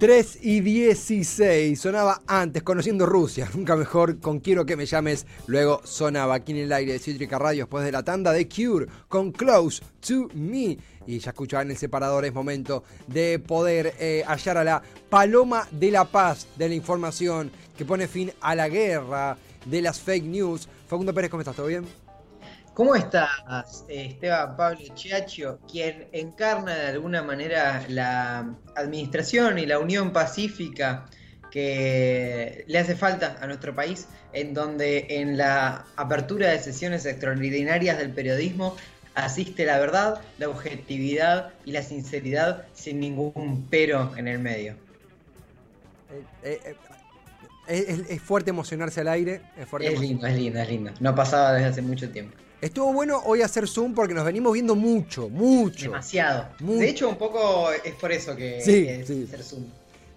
3 y 16. Sonaba antes, conociendo Rusia. Nunca mejor con Quiero que me llames. Luego sonaba aquí en el aire de Cítrica Radio después de la tanda de Cure con Close to Me. Y ya escuchaban el separador, es momento de poder eh, hallar a la paloma de la paz de la información que pone fin a la guerra de las fake news. Facundo Pérez, ¿cómo estás? ¿Todo bien? ¿Cómo estás, Esteban Pablo Chiacho, quien encarna de alguna manera la administración y la unión pacífica que le hace falta a nuestro país, en donde en la apertura de sesiones extraordinarias del periodismo asiste la verdad, la objetividad y la sinceridad sin ningún pero en el medio? Eh, eh, eh, es, fuerte emocionarse al aire. Es, fuerte es lindo, es lindo, es lindo. No pasaba desde hace mucho tiempo. Estuvo bueno hoy hacer Zoom porque nos venimos viendo mucho, mucho. Demasiado. De hecho, un poco es por eso que, sí, hacer Zoom.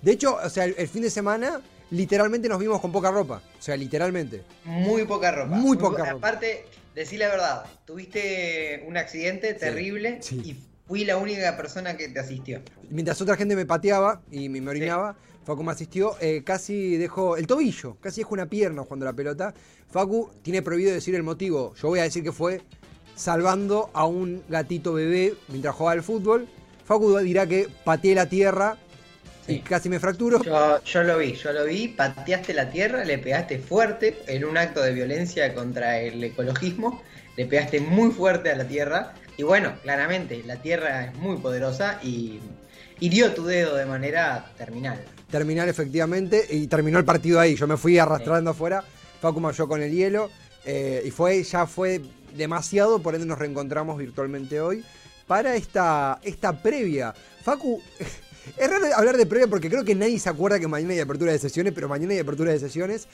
De hecho, o sea, el, fin de semana literalmente nos vimos con poca ropa. O sea, literalmente. Muy poca ropa. Muy poca ropa. Aparte, decir la verdad, tuviste un accidente terrible y fui la única persona que te asistió. Mientras otra gente me pateaba y me orinaba, Facu me asistió, eh, casi dejó el tobillo, casi dejó una pierna jugando la pelota. Facu tiene prohibido decir el motivo. Yo voy a decir que fue salvando a un gatito bebé mientras jugaba al fútbol. Facu dirá que pateé la tierra y casi me fracturo. Yo, yo, lo vi, yo lo vi, pateaste la tierra, le pegaste fuerte en un acto de violencia contra el ecologismo, le pegaste muy fuerte a la tierra y bueno, claramente la tierra es muy poderosa y hirió tu dedo de manera terminal terminar efectivamente y terminó el partido ahí. Yo me fui arrastrando afuera, Facu me con el hielo eh, y fue ya fue demasiado, por ende nos reencontramos virtualmente hoy para esta, esta previa. Facu, es raro hablar de previa porque creo que nadie se acuerda que mañana hay apertura de sesiones, pero mañana hay apertura de sesiones.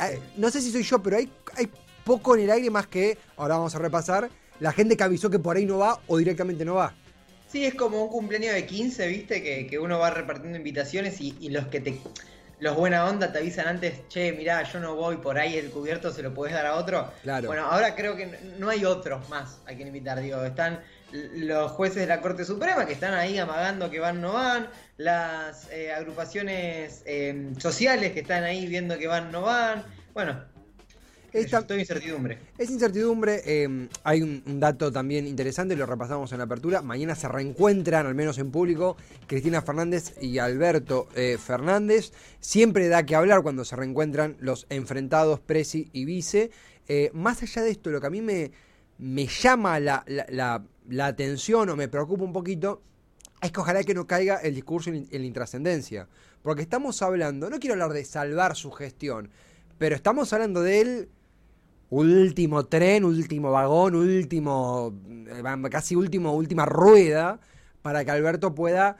Eh, no sé si soy yo, pero hay, hay poco en el aire más que, ahora vamos a repasar, la gente que avisó que por ahí no va o directamente no va. Sí, es como un cumpleaños de 15, ¿viste? Que, uno va repartiendo invitaciones y, los que te. Los buena onda te avisan antes, che, mirá, yo no voy, por ahí el cubierto se lo puedes dar a otro. Claro. Bueno, ahora creo que no hay otros más a quien invitar. Digo, están los jueces de la Corte Suprema que están ahí amagando que van no van, las eh, agrupaciones eh, sociales que están ahí viendo que van no van. Bueno, esta, incertidumbre. Es incertidumbre. Eh, hay un, dato también interesante, lo repasamos en la apertura. Mañana se reencuentran, al menos en público, Cristina Fernández y Alberto eh, Fernández. Siempre da que hablar cuando se reencuentran los enfrentados Presi y Vice. Eh, más allá de esto, lo que a mí me, me llama la, atención o me preocupa un poquito es que ojalá que no caiga el discurso en, en la intrascendencia. Porque estamos hablando, no quiero hablar de salvar su gestión, pero estamos hablando de él último tren, último vagón, último, eh, casi último, última rueda para que Alberto pueda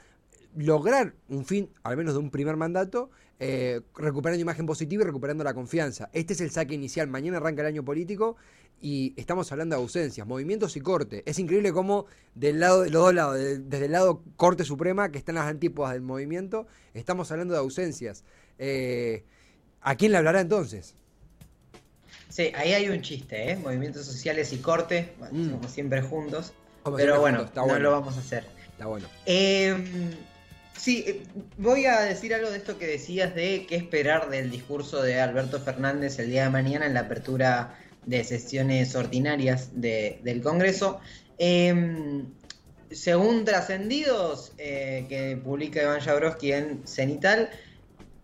lograr un fin, al menos de un primer mandato, eh, recuperando imagen positiva y recuperando la confianza. Este es el saque inicial. Mañana arranca el año político y estamos hablando de ausencias, movimientos y corte. Es increíble cómo del lado de los dos lados, desde el lado Corte Suprema, que están las antípodas del movimiento, estamos hablando de ausencias. Eh, ¿A quién le hablará entonces? Sí, ahí hay un chiste, ¿eh? Movimientos sociales y corte, mm. como siempre juntos. pero bueno, no lo vamos a hacer. Está bueno. Em, sí, eh, voy a decir algo de esto que decías de qué esperar del discurso de Alberto Fernández el día de mañana en la apertura de sesiones ordinarias del Congreso. Em, según trascendidos eh, que publica Iván Jabrowski en Cenital,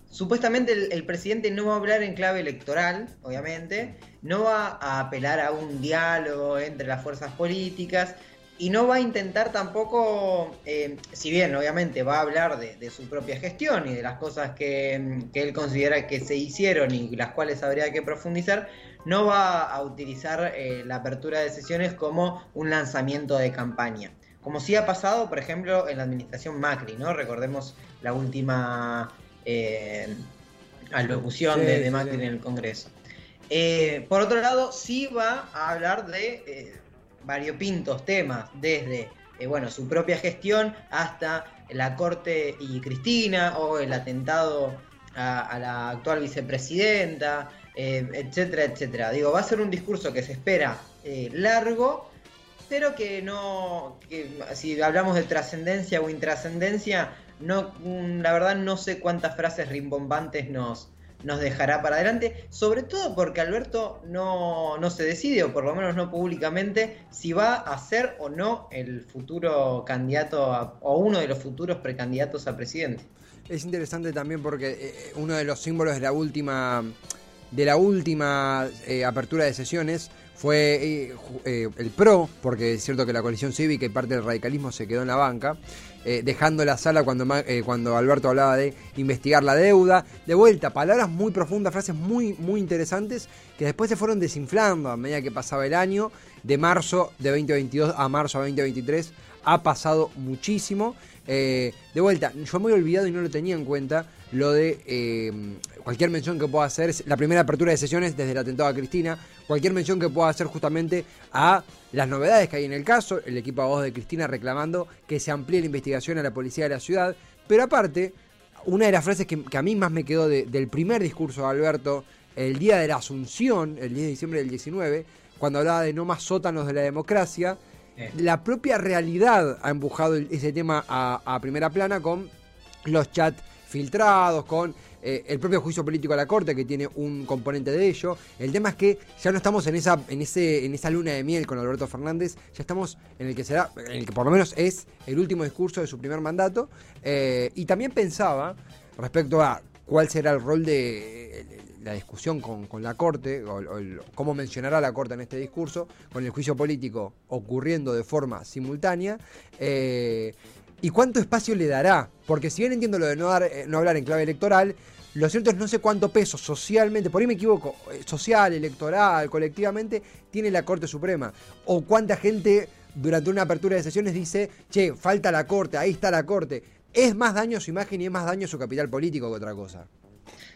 Supuestamente el, presidente no va a hablar en clave electoral, obviamente, no va a apelar a un diálogo entre las fuerzas políticas y no va a intentar tampoco, eh, si bien obviamente va a hablar de, su propia gestión y de las cosas que, él considera que se hicieron y las cuales habría que profundizar, no va a utilizar eh, la apertura de sesiones como un lanzamiento de campaña. Como sí ha pasado, por ejemplo, en la administración Macri, ¿no? Recordemos la última eh, alocución de, de, Macri en el Congreso. Eh, por otro lado, sí va a hablar de, eh, variopintos temas, desde eh, bueno, su propia gestión hasta la Corte y Cristina o el atentado a, la actual vicepresidenta, etcétera, etcétera. Digo, va a ser un discurso que se espera largo, pero que no, que, si hablamos de trascendencia o intrascendencia, no, mm, la verdad no sé cuántas frases rimbombantes nos, nos dejará para adelante, sobre todo porque Alberto no, no, se decide, o por lo menos no públicamente, si va a ser o no el futuro candidato o uno de los futuros precandidatos a presidente. Es interesante también porque eh, uno de los símbolos de la última, de la última eh, apertura de sesiones fue eh, el PRO, porque es cierto que la coalición cívica y parte del radicalismo se quedó en la banca. Eh, dejando la sala cuando, eh, cuando Alberto hablaba de investigar la deuda. De vuelta, palabras muy profundas, frases muy, muy interesantes que después se fueron desinflando a medida que pasaba el año. De marzo de 2022 a marzo de 2023 ha pasado muchísimo. Eh, de vuelta, yo me he olvidado y no lo tenía en cuenta lo de cualquier mención que pueda hacer, la primera apertura de sesiones desde el atentado a Cristina, cualquier mención que pueda hacer justamente a las novedades que hay en el caso, el equipo de voz de Cristina reclamando que se amplíe la investigación a la policía de la ciudad, pero aparte, una de las frases que, a mí más me quedó del primer discurso de Alberto, el día de la Asunción, el 10 de diciembre del 19, cuando hablaba de no más sótanos de la democracia, la propia realidad ha empujado ese tema a primera plana con los chats filtrados, con eh, el propio juicio político a la Corte, que tiene un componente de ello. El tema es que ya no estamos en esa, en ese, en esa luna de miel con Alberto Fernández, ya estamos en el que será, en el que por lo menos es el último discurso de su primer mandato. Eh, y también pensaba respecto a cuál será el rol de la discusión con, la Corte, o, cómo mencionará la Corte en este discurso, con el juicio político ocurriendo de forma simultánea. Eh, ¿Y cuánto espacio le dará? Porque si bien entiendo lo de eh, no hablar en clave electoral, lo cierto es no sé cuánto peso socialmente, por ahí me equivoco, eh, social, electoral, colectivamente, tiene la Corte Suprema. O cuánta gente durante una apertura de sesiones dice, che, falta la Corte, ahí está la Corte. Es más daño su imagen y es más daño su capital político que otra cosa.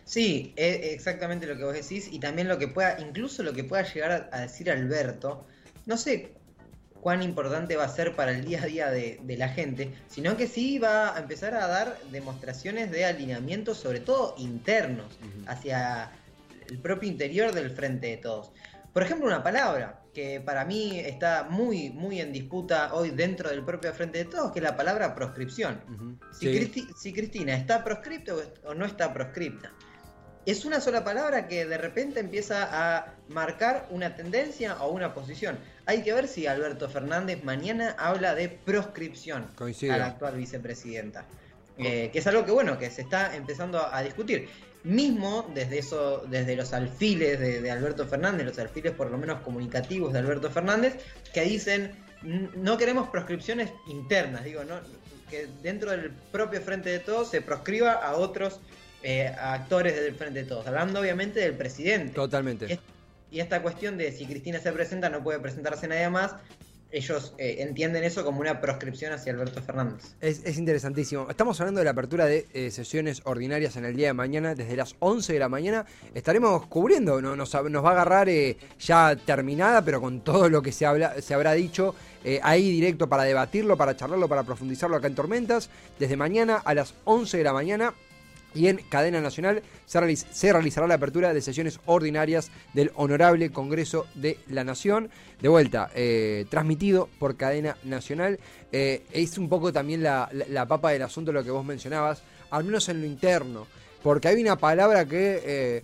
Sí, es exactamente lo que vos decís y también lo que pueda, incluso lo que pueda llegar a decir Alberto. No sé, cuán importante va a ser para el día a día de, la gente, sino que sí va a empezar a dar demostraciones de alineamiento, sobre todo internos, hacia el propio interior del frente de todos. Por ejemplo, una palabra que para mí está muy, muy en disputa hoy dentro del propio frente de todos, que es la palabra proscripción. si, Cristina está proscripta o no está proscripta es una sola palabra que de repente empieza a marcar una tendencia o una posición. Hay que ver si Alberto Fernández mañana habla de proscripción a la actual vicepresidenta. Eh, que es algo que bueno, que se está empezando a discutir. Mismo desde eso, desde los alfiles de, Alberto Fernández, los alfiles por lo menos comunicativos de Alberto Fernández, que dicen no queremos proscripciones internas, digo, no, que dentro del propio frente de todos se proscriba a otros eh, actores del Frente de Todos, hablando obviamente del presidente. Totalmente. Y, esta cuestión de si Cristina se presenta, no puede presentarse nadie más, ellos eh, entienden eso como una proscripción hacia Alberto Fernández. Es, interesantísimo. Estamos hablando de la apertura de eh, sesiones ordinarias en el día de mañana, desde las 11 de la mañana. Estaremos cubriendo, nos, nos, va a agarrar ya terminada, pero con todo lo que se, habla, se habrá dicho ahí directo para debatirlo, para charlarlo, para profundizarlo acá en Tormentas. Desde mañana a las 11 de la mañana y en cadena nacional se, realizará la apertura de sesiones ordinarias del Honorable Congreso de la Nación. De vuelta, eh, transmitido por cadena nacional. Eh, es un poco también la, papa del asunto lo que vos mencionabas, al menos en lo interno. Porque hay una palabra que, eh,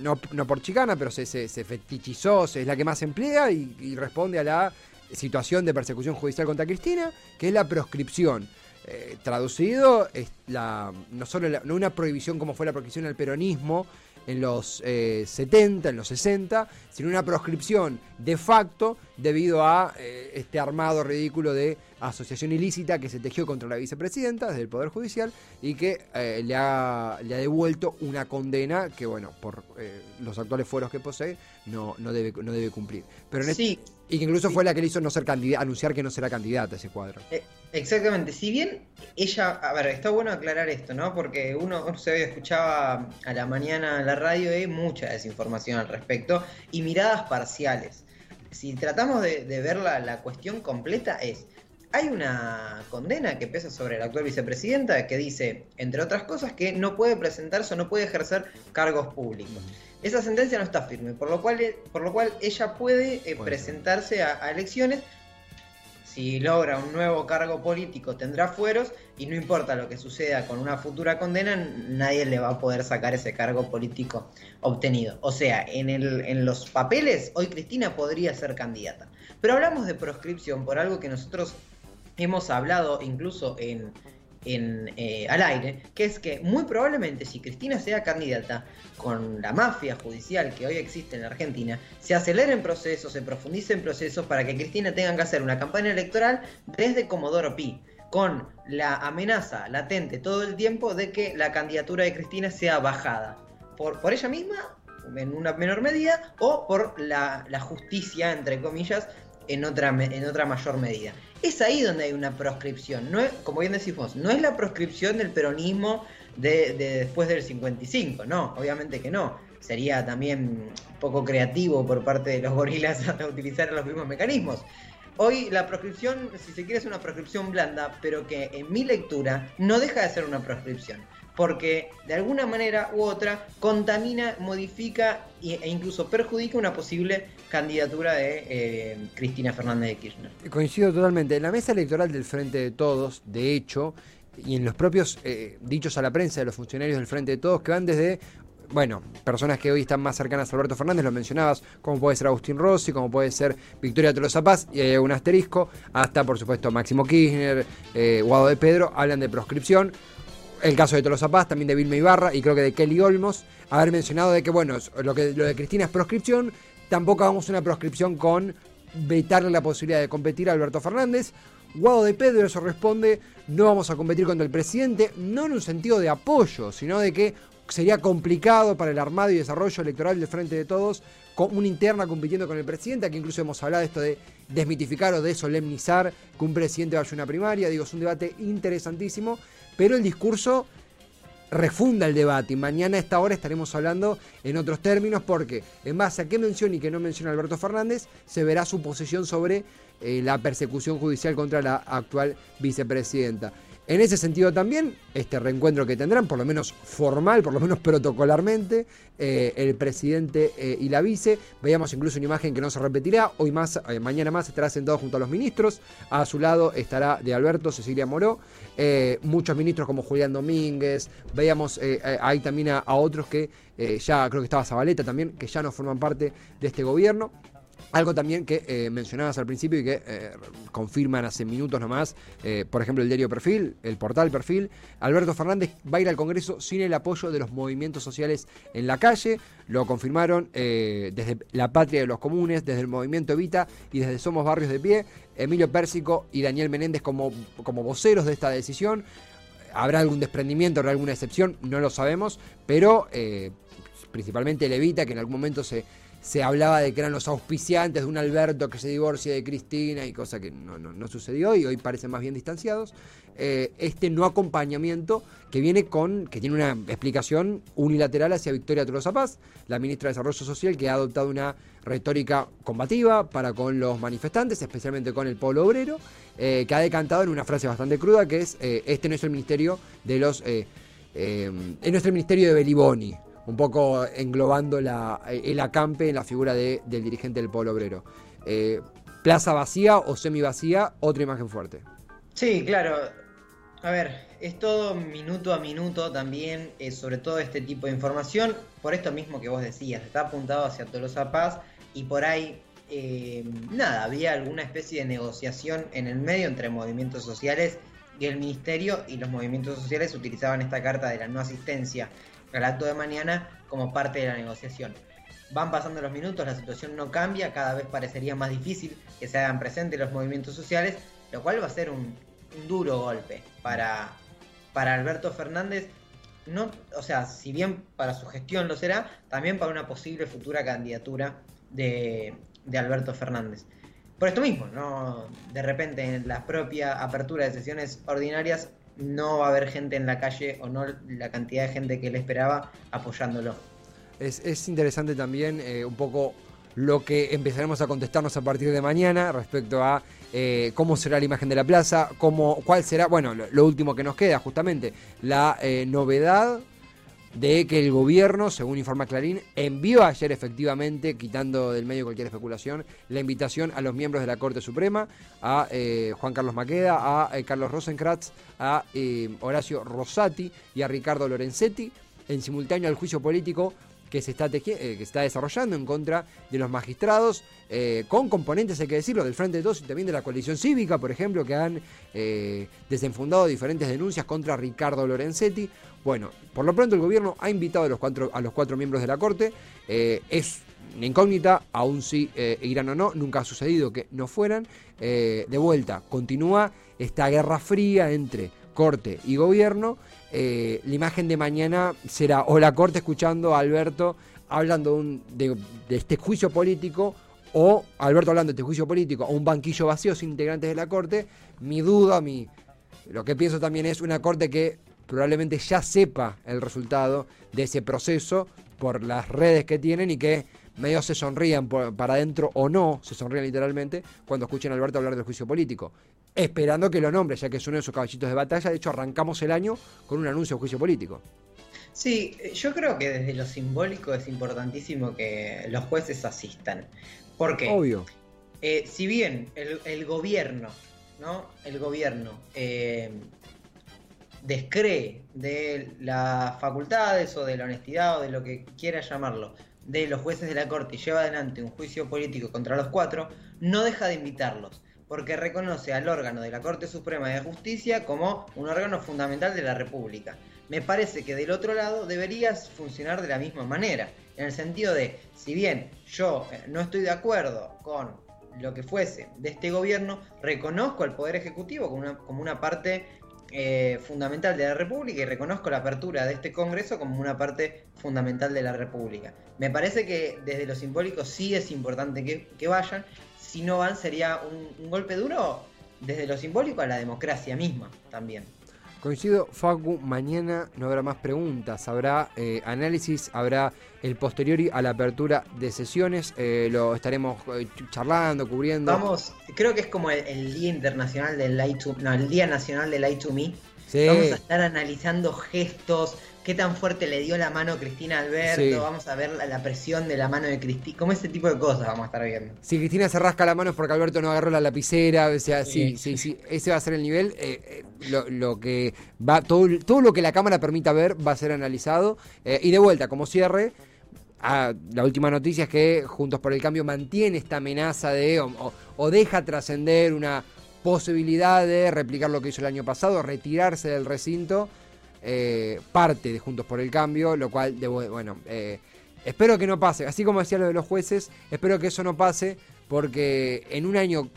no, por chicana, pero se, fetichizó, es la que más se emplea y responde a la situación de persecución judicial contra Cristina, que es la proscripción. Eh, traducido, es la, no solo no una prohibición como fue la prohibición al peronismo en los 70, eh, en los 60, sino una proscripción de facto debido a eh, este armado ridículo de asociación ilícita que se tejió contra la vicepresidenta desde el Poder Judicial y que eh, le, ha, le, ha, devuelto una condena que, bueno, por eh, los actuales fueros que posee, no, no, debe, no debe cumplir. Pero sí, y que incluso fue la que le hizo no ser anunciar que no será candidata a ese cuadro. exactamente. Si bien ella, a ver, está bueno aclarar esto, ¿no? Porque uno, se escuchaba a la mañana en la radio y mucha desinformación al respecto y miradas parciales si tratamos de, ver la, la cuestión completa es, hay una condena que pesa sobre la actual vicepresidenta que dice, entre otras cosas, que no puede presentarse o no puede ejercer cargos públicos. Esa sentencia no está firme, por lo cual, por lo cual ella puede eh, presentarse a, elecciones. Si logra un nuevo cargo político tendrá fueros y no importa lo que suceda con una futura condena, nadie le va a poder sacar ese cargo político obtenido. O sea, en, el, en los papeles hoy Cristina podría ser candidata. Pero hablamos de proscripción por algo que nosotros hemos hablado incluso en, eh, al aire, que es que muy probablemente si Cristina sea candidata con la mafia judicial que hoy existe en Argentina, se aceleren procesos, se profundicen procesos para que Cristina tenga que hacer una campaña electoral desde Comodoro Pi, con la amenaza latente todo el tiempo de que la candidatura de Cristina sea bajada. Por, por ella misma en una menor medida o por la, la justicia, entre comillas, en otra, en otra mayor medida. Es ahí donde hay una proscripción. No es, como bien decimos, no es la proscripción del peronismo de, después del 55, no, obviamente que no. Sería también poco creativo por parte de los gorilas utilizar los mismos mecanismos. Hoy la proscripción, si se quiere, es una proscripción blanda, pero que en mi lectura no deja de ser una proscripción porque de alguna manera u otra contamina, modifica e incluso perjudica una posible candidatura de eh, Cristina Fernández de Kirchner. Coincido totalmente. En la mesa electoral del Frente de Todos, de hecho, y en los propios eh, dichos a la prensa de los funcionarios del Frente de Todos, que van desde bueno, personas que hoy están más cercanas a Alberto Fernández, lo mencionabas, como puede ser Agustín Rossi, como puede ser Victoria Tolosa Paz, y un asterisco, hasta por supuesto Máximo Kirchner, eh, Guado de Pedro, hablan de proscripción el caso de Tolosa Paz, también de Vilma Ibarra y creo que de Kelly Olmos, haber mencionado de que, bueno, lo, que, lo de Cristina es proscripción, tampoco hagamos una proscripción con vetarle la posibilidad de competir a Alberto Fernández. Guado de Pedro eso responde, no vamos a competir contra el presidente, no en un sentido de apoyo, sino de que sería complicado para el armado y desarrollo electoral del Frente de Todos con una interna compitiendo con el presidente, que incluso hemos hablado de esto de desmitificar o de solemnizar que un presidente vaya a una primaria, digo, es un debate interesantísimo pero el discurso refunda el debate y mañana a esta hora estaremos hablando en otros términos porque en base a qué menciona y qué no menciona Alberto Fernández se verá su posición sobre eh, la persecución judicial contra la actual vicepresidenta. En ese sentido también, este reencuentro que tendrán, por lo menos formal, por lo menos protocolarmente, eh, el presidente eh, y la vice. Veíamos incluso una imagen que no se repetirá. Hoy más, eh, mañana más estará sentado junto a los ministros. A su lado estará de Alberto, Cecilia Moró, muchos ministros como Julián Domínguez. Veíamos ahí también a otros que ya, creo que estaba Zabaleta también, que ya no forman parte de este gobierno. Algo también que eh, mencionabas al principio y que eh, confirman hace minutos nomás, eh, por ejemplo el diario Perfil, el portal Perfil, Alberto Fernández va a ir al Congreso sin el apoyo de los movimientos sociales en la calle, lo confirmaron desde la Patria de los Comunes, desde el Movimiento Evita y desde Somos Barrios de Pie, Emilio Pérsico y Daniel Menéndez como, como voceros de esta decisión. ¿Habrá algún desprendimiento, habrá alguna excepción? No lo sabemos, pero principalmente el Evita, que en algún momento se se hablaba de que eran los auspiciantes de un Alberto que se divorcia de Cristina y cosa que no, sucedió y hoy parecen más bien distanciados. Eh, este no acompañamiento que viene con, que tiene una explicación unilateral hacia Victoria Tolosa la ministra de Desarrollo Social, que ha adoptado una retórica combativa para con los manifestantes, especialmente con el pueblo obrero, eh, que ha decantado en una frase bastante cruda que es, eh, este no es el ministerio de los... No es el ministerio de Beliboni, un poco englobando la, el acampe en la figura de, del dirigente del pueblo obrero. Eh, plaza vacía o semi vacía, otra imagen fuerte. Sí, claro. A ver, es todo minuto a minuto también, eh, sobre todo este tipo de información, por esto mismo que vos decías, está apuntado hacia Tolosa Paz y por ahí, eh, nada, había alguna especie de negociación en el medio entre movimientos sociales y el ministerio y los movimientos sociales utilizaban esta carta de la no asistencia al acto de mañana como parte de la negociación. Van pasando los minutos, la situación no cambia, cada vez parecería más difícil que se hagan presentes los movimientos sociales, lo cual va a ser un, duro golpe para, para Alberto Fernández, no, o sea, si bien para su gestión lo será, también para una posible futura candidatura de, de Alberto Fernández. Por esto mismo, ¿no? De repente en la propia apertura de sesiones ordinarias no va a haber gente en la calle o no la cantidad de gente que él esperaba apoyándolo. Es, interesante también eh, un poco lo que empezaremos a contestarnos a partir de mañana respecto a eh, cómo será la imagen de la plaza, cómo, cuál será, bueno, lo, último que nos queda justamente, la eh, novedad de que el gobierno, según informa Clarín, envió ayer efectivamente, quitando del medio cualquier especulación, la invitación a los miembros de la Corte Suprema, a eh, Juan Carlos Maqueda, a Carlos Rosenkratz, a Horacio Rosati y a Ricardo Lorenzetti, en simultáneo al juicio político que se está, eh, que está desarrollando en contra de los magistrados, eh, con componentes, hay que decirlo, del Frente de Todos y también de la coalición cívica, por ejemplo, que han eh, desenfundado diferentes denuncias contra Ricardo Lorenzetti. Bueno, por lo pronto el gobierno ha invitado a los cuatro, a los cuatro miembros de la Corte. es una incógnita, aún si irán o no, nunca ha sucedido que no fueran. de vuelta, continúa esta guerra fría entre Corte y Gobierno eh, la imagen de mañana será o la Corte escuchando a Alberto hablando de, este juicio político o Alberto hablando de este juicio político o un banquillo vacío sin integrantes de la Corte. Mi duda, mi, lo que pienso también es una Corte que probablemente ya sepa el resultado de ese proceso por las redes que tienen y que medio se sonrían para adentro o no, se sonrían literalmente, cuando escuchen a Alberto hablar del juicio político. Esperando que lo nombre, ya que es uno de sus caballitos de batalla. De hecho, arrancamos el año con un anuncio de juicio político. Sí, yo creo que desde lo simbólico es importantísimo que los jueces asistan. Porque, Obvio. Eh, si bien el, gobierno, ¿no? El gobierno eh, descree de las facultades o de la honestidad o de lo que quiera llamarlo de los jueces de la Corte y lleva adelante un juicio político contra los cuatro, no deja de invitarlos, porque reconoce al órgano de la Corte Suprema de Justicia como un órgano fundamental de la República. Me parece que del otro lado deberías funcionar de la misma manera, en el sentido de, si bien yo eh, no estoy de acuerdo con lo que fuese de este gobierno, reconozco al Poder Ejecutivo como una, como una parte eh, fundamental de la República y reconozco la apertura de este Congreso como una parte fundamental de la República. Me parece que desde lo simbólico sí es importante que, vayan, si no van sería un golpe duro desde lo simbólico a la democracia misma también. Coincido, Facu, mañana no habrá más preguntas, habrá eh, análisis, habrá el posteriori a la apertura de sesiones, eh, lo estaremos eh, charlando, cubriendo. Vamos, creo que es como el, Día Internacional del Light to, no, el Día Nacional del Light to Me. Vamos a estar analizando gestos, qué tan fuerte le dio la mano Cristina Alberto, vamos a ver la, presión de la mano de Cristina, como ese tipo de cosas vamos a estar viendo. Si Cristina se rasca la mano es porque Alberto no agarró la lapicera, o sea, sí, sí, sí, ese va a ser el nivel. Eh, eh, lo, que va, todo, todo lo que la cámara permita ver va a ser analizado. Eh, y de vuelta, como cierre, la última noticia es que Juntos por el Cambio mantiene esta amenaza de o deja trascender una posibilidad de replicar lo que hizo el año pasado, retirarse del recinto eh, parte de Juntos por el Cambio, lo cual, bueno, eh, espero que no pase. Así como decía lo de los jueces, espero que eso no pase, porque en un año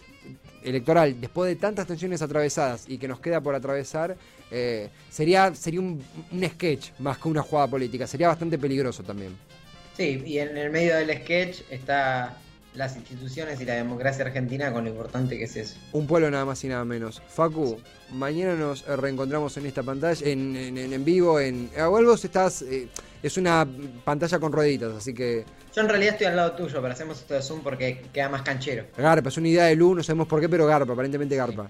electoral, después de tantas tensiones atravesadas y que nos queda por atravesar, eh, sería, sería un, sketch más que una jugada política. Sería bastante peligroso también. Sí, y en el medio del sketch está las instituciones y la democracia argentina con lo importante que es eso. Un pueblo nada más y nada menos. Facu, mañana nos reencontramos en esta pantalla, en, en, vivo, en... A vos estás... Eh, es una pantalla con rueditas, así que... Yo en realidad estoy al lado tuyo, pero hacemos esto de Zoom porque queda más canchero. Garpa, es una idea de luz, no sabemos por qué, pero Garpa, aparentemente Garpa.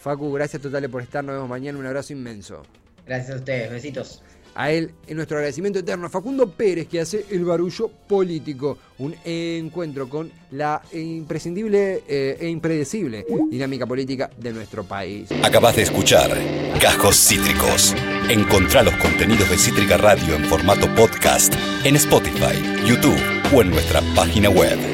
Facu, gracias totales por estar, nos vemos mañana, un abrazo inmenso. Gracias a ustedes, besitos a él en nuestro agradecimiento eterno Facundo Pérez que hace el barullo político, un encuentro con la imprescindible eh, e impredecible dinámica política de nuestro país. Acabas de escuchar Cajos Cítricos. Encontrá los contenidos de Cítrica Radio en formato podcast en Spotify, YouTube o en nuestra página web.